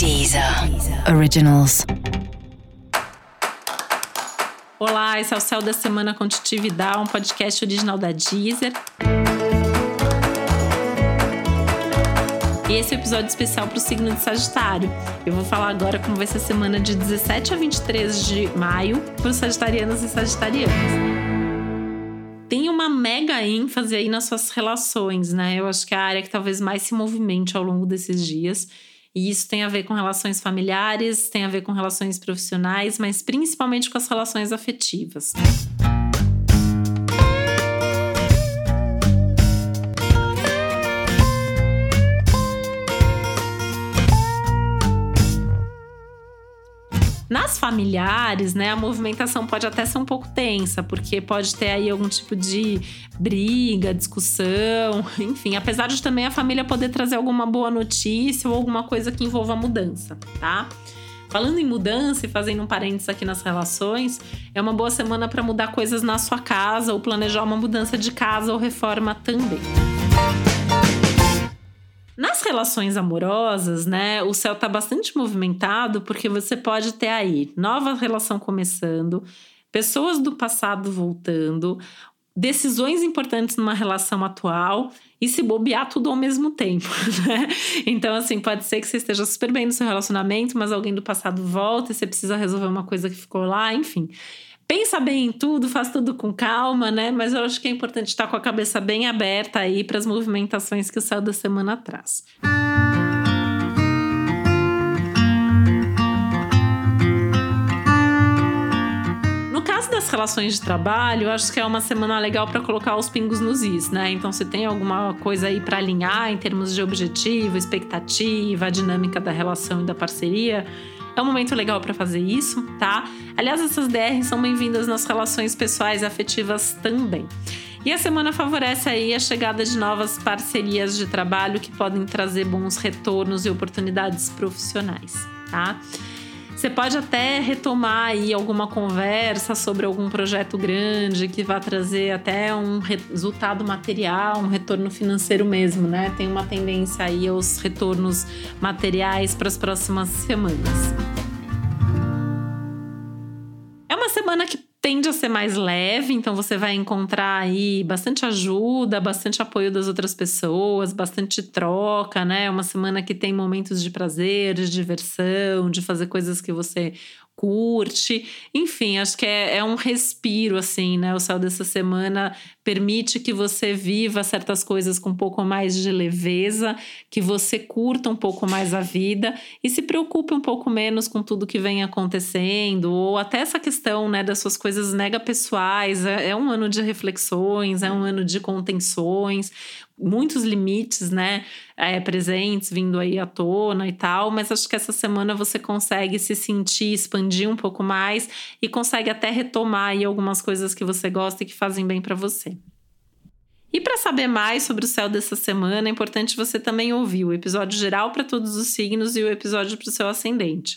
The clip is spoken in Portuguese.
Deezer Originals. Olá, esse é o Céu da Semana com um podcast original da Deezer. E esse é o episódio especial para o signo de Sagitário. Eu vou falar agora como vai ser a semana de 17 a 23 de maio para os sagitarianos e sagitarianas tem uma mega ênfase aí nas suas relações, né? Eu acho que é a área que talvez mais se movimente ao longo desses dias. E isso tem a ver com relações familiares, tem a ver com relações profissionais, mas principalmente com as relações afetivas. Nas familiares, né, a movimentação pode até ser um pouco tensa, porque pode ter aí algum tipo de briga, discussão, enfim, apesar de também a família poder trazer alguma boa notícia ou alguma coisa que envolva mudança, tá? Falando em mudança e fazendo um parênteses aqui nas relações, é uma boa semana para mudar coisas na sua casa ou planejar uma mudança de casa ou reforma também. Nas relações amorosas, né, o céu está bastante movimentado porque você pode ter aí nova relação começando, pessoas do passado voltando, decisões importantes numa relação atual e se bobear tudo ao mesmo tempo, né? Então, assim, pode ser que você esteja super bem no seu relacionamento, mas alguém do passado volta e você precisa resolver uma coisa que ficou lá, enfim pensa bem em tudo, faz tudo com calma, né? Mas eu acho que é importante estar com a cabeça bem aberta aí para as movimentações que o céu da semana traz. No caso das relações de trabalho, eu acho que é uma semana legal para colocar os pingos nos is, né? Então, se tem alguma coisa aí para alinhar em termos de objetivo, expectativa, dinâmica da relação e da parceria, é um momento legal para fazer isso, tá? Aliás, essas DRs são bem-vindas nas relações pessoais e afetivas também. E a semana favorece aí a chegada de novas parcerias de trabalho que podem trazer bons retornos e oportunidades profissionais, tá? Você pode até retomar aí alguma conversa sobre algum projeto grande que vá trazer até um resultado material, um retorno financeiro mesmo, né? Tem uma tendência aí aos retornos materiais para as próximas semanas. Tende a ser mais leve, então você vai encontrar aí bastante ajuda, bastante apoio das outras pessoas, bastante troca, né? Uma semana que tem momentos de prazer, de diversão, de fazer coisas que você curte. Enfim, acho que é, é, um respiro, assim, né? O céu dessa semana permite que você viva certas coisas com um pouco mais de leveza, que você curta um pouco mais a vida e se preocupe um pouco menos com tudo que vem acontecendo, ou até essa questão, né, das suas coisas mega pessoais. É, é um ano de reflexões, é um ano de contenções muitos limites, né, é, presentes vindo aí à tona e tal, mas acho que essa semana você consegue se sentir, expandir um pouco mais e consegue até retomar aí algumas coisas que você gosta e que fazem bem para você. E para saber mais sobre o céu dessa semana, é importante você também ouvir o episódio geral para todos os signos e o episódio para o seu ascendente.